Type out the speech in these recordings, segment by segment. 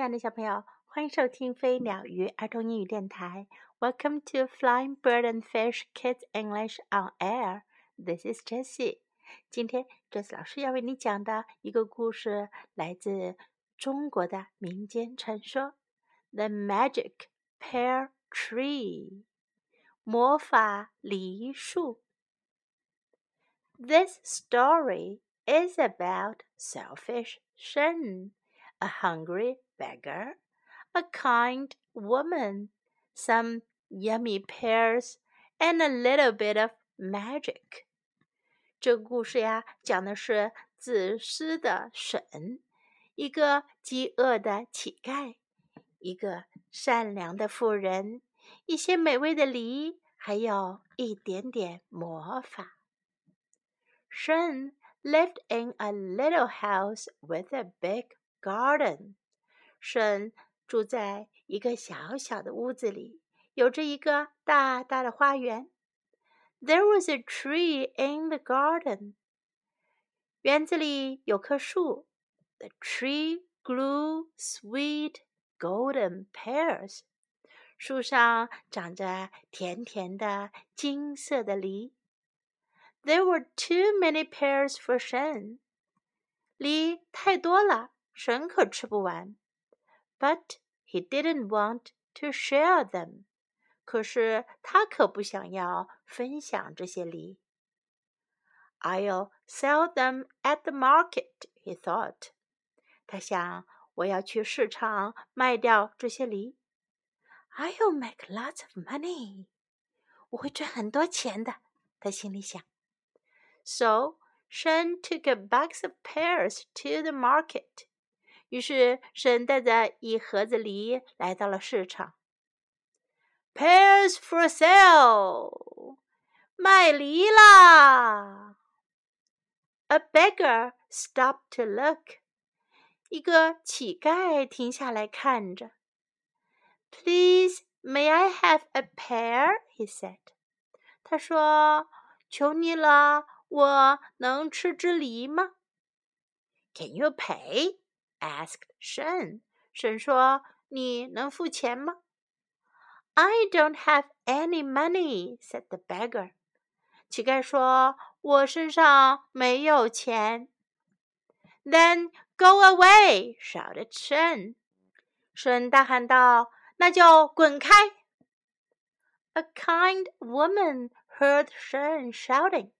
亲爱的小朋友，欢迎收听飞鸟鱼儿童英语电台。Welcome to Flying Bird and Fish Kids English on Air. This is Jessie. 今天 Jessie 老师要为你讲的一个故事，来自中国的民间传说《The Magic Pear Tree》魔法梨树。This story is about selfish Shen a hungry beggar, a kind woman, some yummy pears, and a little bit of magic. 这个故事呀，讲的是自私的神，一个饥饿的乞丐，一个善良的妇人，一些美味的梨，还有一点点魔法。Shen lived in a little house with a big garden，神住在一个小小的屋子里，有着一个大大的花园。There was a tree in the garden，园子里有棵树。The tree grew sweet golden pears，树上长着甜甜的金色的梨。There were too many pears for Shen，梨太多了。 神可吃不完，but he didn't want to share them。可是他可不想要分享这些梨。I'll sell them at the market, he thought。他想，我要去市场卖掉这些梨。I'll make lots of money。我会赚很多钱的，他心里想。So Shen took a box of pears to the market。 于是，神带着一盒子梨来到了市场。Pears for sale，卖梨啦！A beggar stopped to look，一个乞丐停下来看着。Please, may I have a pear? He said. 他说：“求你了，我能吃只梨吗？”Can you pay? asked Shen. 神说：“你能付钱吗？”I don't have any money," said the beggar. 乞丐说：“我身上没有钱。” Then go away! shouted Shen. 神大喊道：“那就滚开！” A kind woman heard Shen shouting.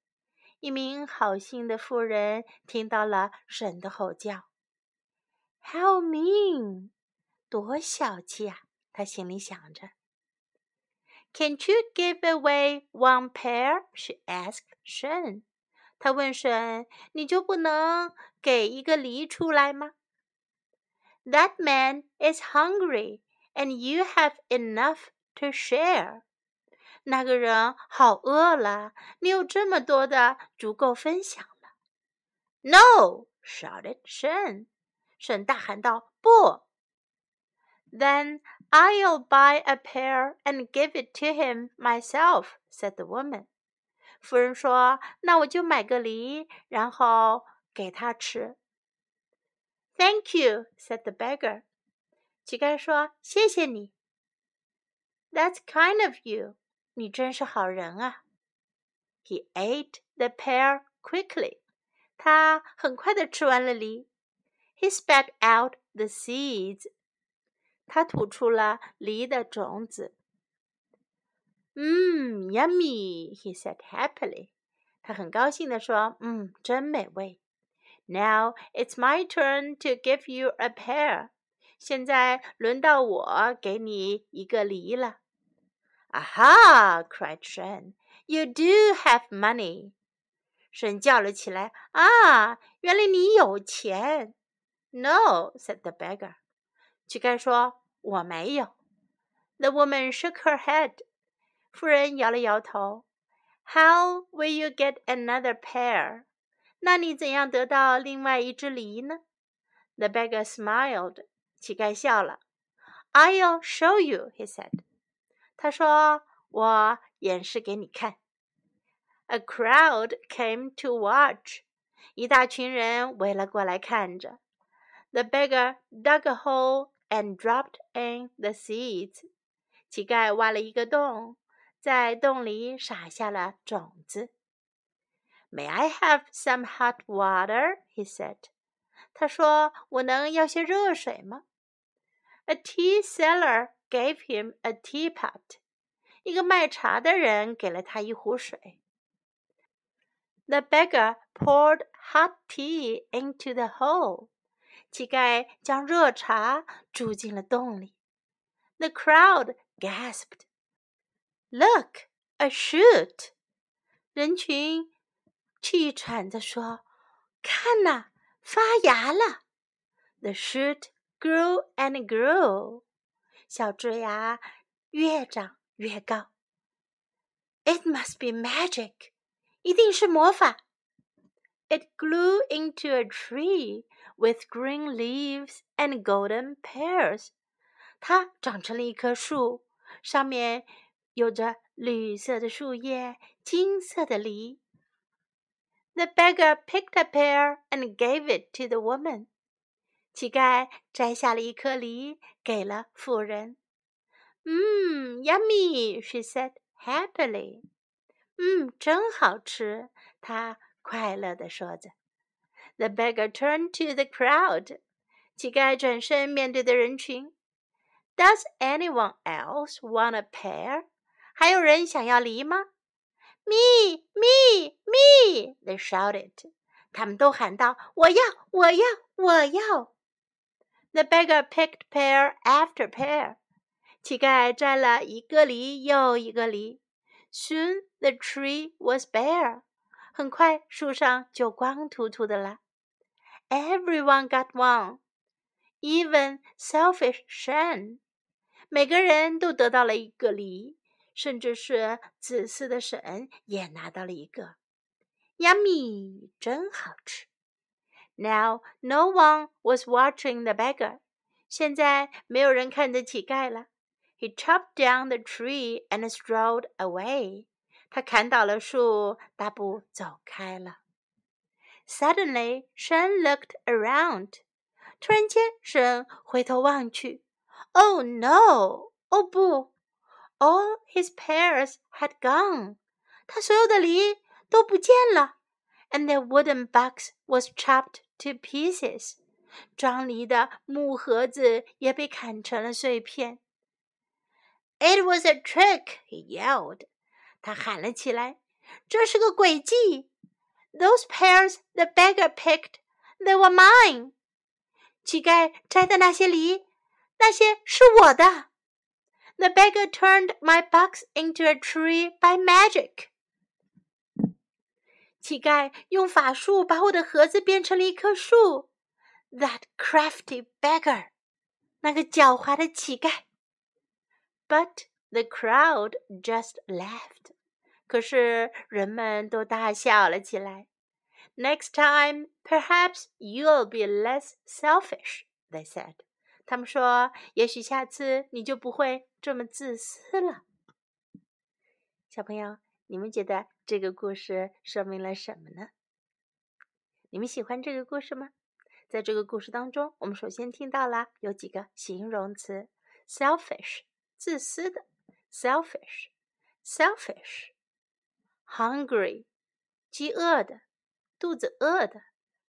一名好心的妇人听到了神的吼叫。 how mean！多小气呀、啊！他心里想着。Can't you give away one pear? She asked Shen. 她问神：“你就不能给一个梨出来吗？”That man is hungry, and you have enough to share. 那个人好饿了，你有这么多的，足够分享了。No! shouted Shen. 沈大喊道：“不！” Then I'll buy a pear and give it to him myself," said the woman. 妇人说：“那我就买个梨，然后给他吃。” Thank you," said the beggar. 乞丐说：“谢谢你。” That's kind of you. 你真是好人啊。He ate the pear quickly. 他很快的吃完了梨。he spat out the seeds. 他吐出了梨的种子。嗯，yummy, he said happily. 他很高兴地说：“嗯，真美味。” Now it's my turn to give you a pear. 现在轮到我给你一个梨了。Aha! cried Shen. You do have money. 神叫了起来：“啊，原来你有钱！” No, said the beggar. 乞丐说：“我没有。” The woman shook her head. 妇人摇了摇头。How will you get another pear? 那你怎样得到另外一只梨呢？The beggar smiled. 乞丐笑了。I'll show you, he said. 他说：“我演示给你看。” A crowd came to watch. 一大群人围了过来看着。 The beggar dug a hole and dropped in the seeds. 乞丐挖了一个洞，在洞里撒下了种子。May I have some hot water? He said. 他说：“我能要些热水吗？” A tea seller gave him a teapot. 一个卖茶的人给了他一壶水。The beggar poured hot tea into the hole. 乞丐将热茶注进了洞里。The crowd gasped. "Look, a shoot!" 人群气喘着说：“看呐、啊，发芽了。” The grew and grew. 小枝芽越长越高。It must be magic. 一定是魔法。It grew into a tree with green leaves and golden pears. 它长成了一棵树，上面有着绿色的树叶、金色的梨。The beggar picked a pear and gave it to the woman. 乞丐摘下了一颗梨，给了妇人。嗯，yummy, she said happily. 嗯，真好吃，他快乐地说着。 the beggar turned to the crowd. 乞丐转身面对的人群。Does anyone else want a pear? 还有人想要梨吗？Me, me, me! They shouted. 他们都喊道：“我要，我要，我要！” The beggar picked pear after pear. 乞丐摘了一个梨又一个梨。Soon the tree was bare. 很快，树上就光秃秃的了。Everyone got one, even selfish Shen. 每个人都得到了一个梨，甚至是自私的神也拿到了一个。Yummy，真好吃。Now no one was watching the beggar. 现在没有人看着乞丐了。he chopped down the tree and strolled away. 他砍倒了树，大步走开了。 Suddenly, Shen looked around. 突然间，神回头望去。Oh no! 哦不！All his pears had gone. 他所有的梨都不见了。And the wooden box was chopped to pieces. 装梨的木盒子也被砍成了碎片。it was a trick! He yelled. 他喊了起来：“这是个诡计 ！”Those pears the beggar picked, they were mine. 乞丐摘的那些梨，那些是我的。The beggar turned my box into a tree by magic. 乞丐用法术把我的盒子变成了一棵树。That crafty beggar，那个狡猾的乞丐。but the crowd just laughed. 可是人们都大笑了起来。Next time, perhaps you'll be less selfish, they said. 他们说，也许下次你就不会这么自私了。小朋友，你们觉得这个故事说明了什么呢？你们喜欢这个故事吗？在这个故事当中，我们首先听到了有几个形容词：selfish。自私的；selfish，selfish ，selfish，selfish，hungry，饥饿的，肚子饿的，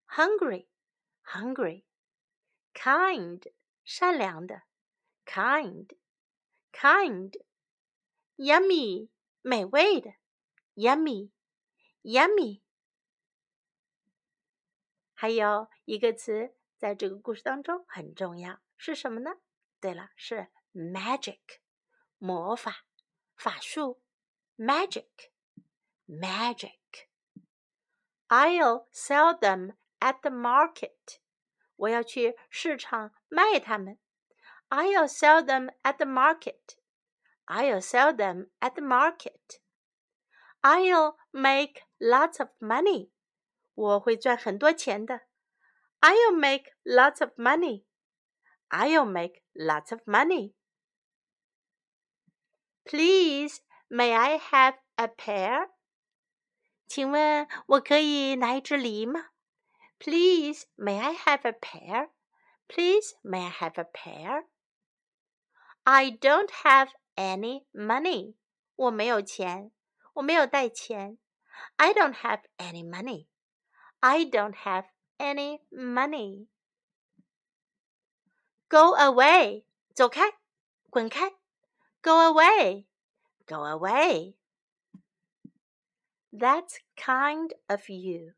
hungry，hungry，kind，善良的，kind，kind，yummy，美味的，yummy，yummy。还有一个词在这个故事当中很重要，是什么呢？对了，是 magic。魔法、法术，magic, magic. I'll sell them at the market. I'll sell them at the market. I'll sell them at the market. I'll make lots of money. I'll make lots of money. I'll make lots of money. Please, may I have a pear? 请问我可以拿一只梨吗？Please, may I have a pear? Please, may I have a pear? I don't have any money. 我没有钱，我没有带钱。I don't have any money. I don't have any money. Go away. 走开，滚开。Go away. Go away. That's kind of you.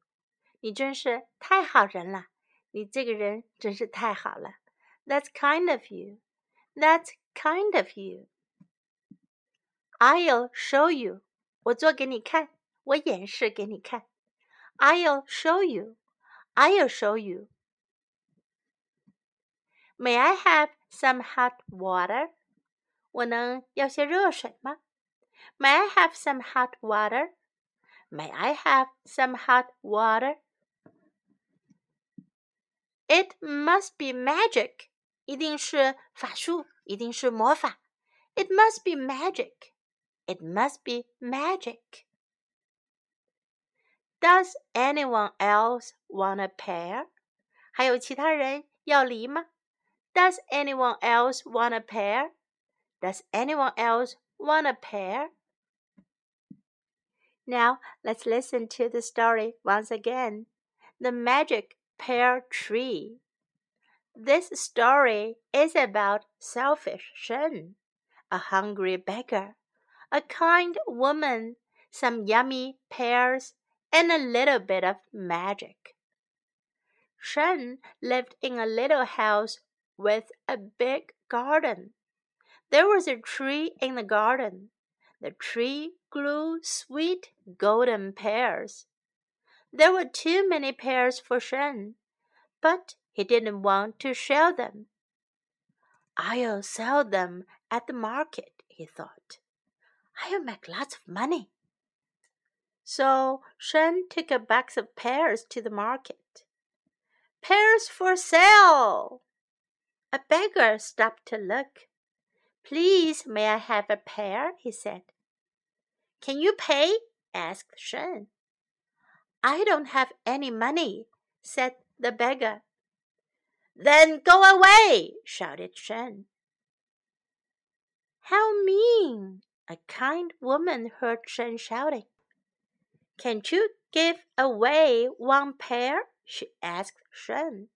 你真是太好人了。你这个人真是太好了。That's kind of you. That's kind of you. I'll show you. 我做给你看，我演示给你看。I'll show you. I'll show you. May I have some hot water? 我能要些热水吗？May I have some hot water? May I have some hot water? It must be magic，一定是法术，一定是魔法。It must be magic. It must be magic. Does anyone else want a pear? 还有其他人要梨吗？Does anyone else want a pear? Does anyone else want a pear? Now let's listen to the story once again. The Magic Pear Tree. This story is about selfish Shen, a hungry beggar, a kind woman, some yummy pears, and a little bit of magic. Shen lived in a little house with a big garden. There was a tree in the garden. The tree grew sweet golden pears. There were too many pears for Shen, but he didn't want to share them. I'll sell them at the market, he thought. I'll make lots of money. So Shen took a box of pears to the market. Pears for sale! A beggar stopped to look. Please, may I have a pear? he said. Can you pay? asked Shen. I don't have any money, said the beggar. Then go away, shouted Shen. How mean! A kind woman heard Shen shouting. Can't you give away one pear? she asked Shen.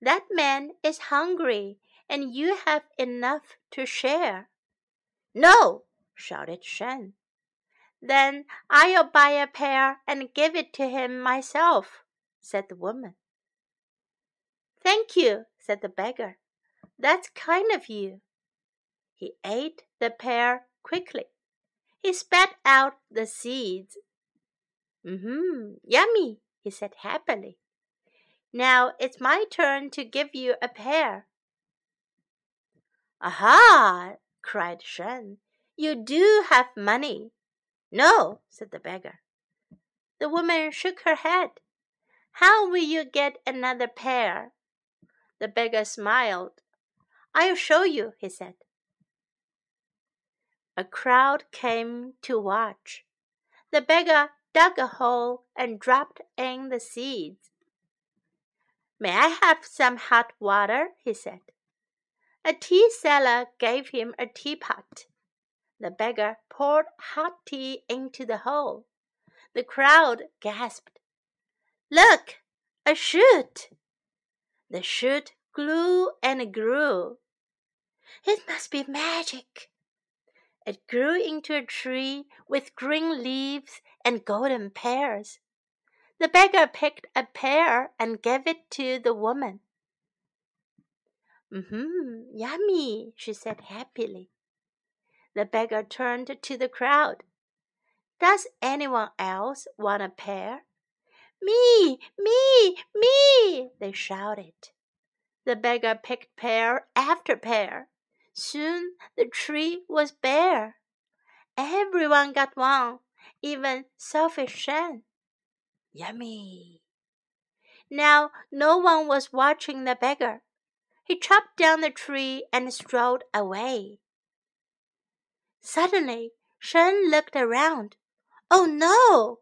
That man is hungry and you have enough to share. No, shouted Shen. Then I'll buy a pear and give it to him myself, said the woman. Thank you, said the beggar. That's kind of you. He ate the pear quickly. He spat out the seeds. Mm-hmm, yummy, he said happily. Now it's my turn to give you a pear. Aha! cried Shen. You do have money. No, said the beggar. The woman shook her head. How will you get another pear? The beggar smiled. I'll show you, he said. A crowd came to watch. The beggar dug a hole and dropped in the seeds. May I have some hot water? he said. A tea seller gave him a teapot. The beggar poured hot tea into the hole. The crowd gasped. Look, a shoot! The shoot grew and grew. It must be magic. It grew into a tree with green leaves and golden pears. The beggar picked a pear and gave it to the woman. Mm-hmm, yummy, she said happily. The beggar turned to the crowd. Does anyone else want a pear? Me, me, me, they shouted. The beggar picked pear after pear. Soon the tree was bare. Everyone got one, even selfish Shen. Yummy. Now no one was watching the beggar. He chopped down the tree and strolled away. Suddenly, Shen looked around. Oh no!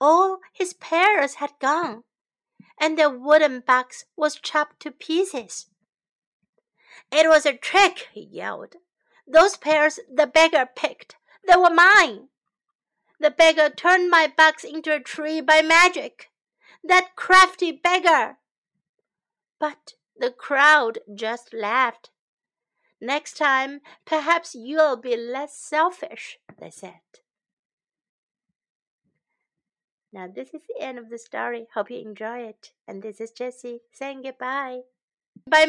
All his pears had gone. and the wooden box was chopped to pieces. It was a trick, he yelled. Those pears the beggar picked, they were mine. The beggar turned my box into a tree by magic. That crafty beggar! But the crowd just laughed. Next time, perhaps you'll be less selfish, they said. Now, this is the end of the story. Hope you enjoy it. And this is Jessie saying goodbye. Bye,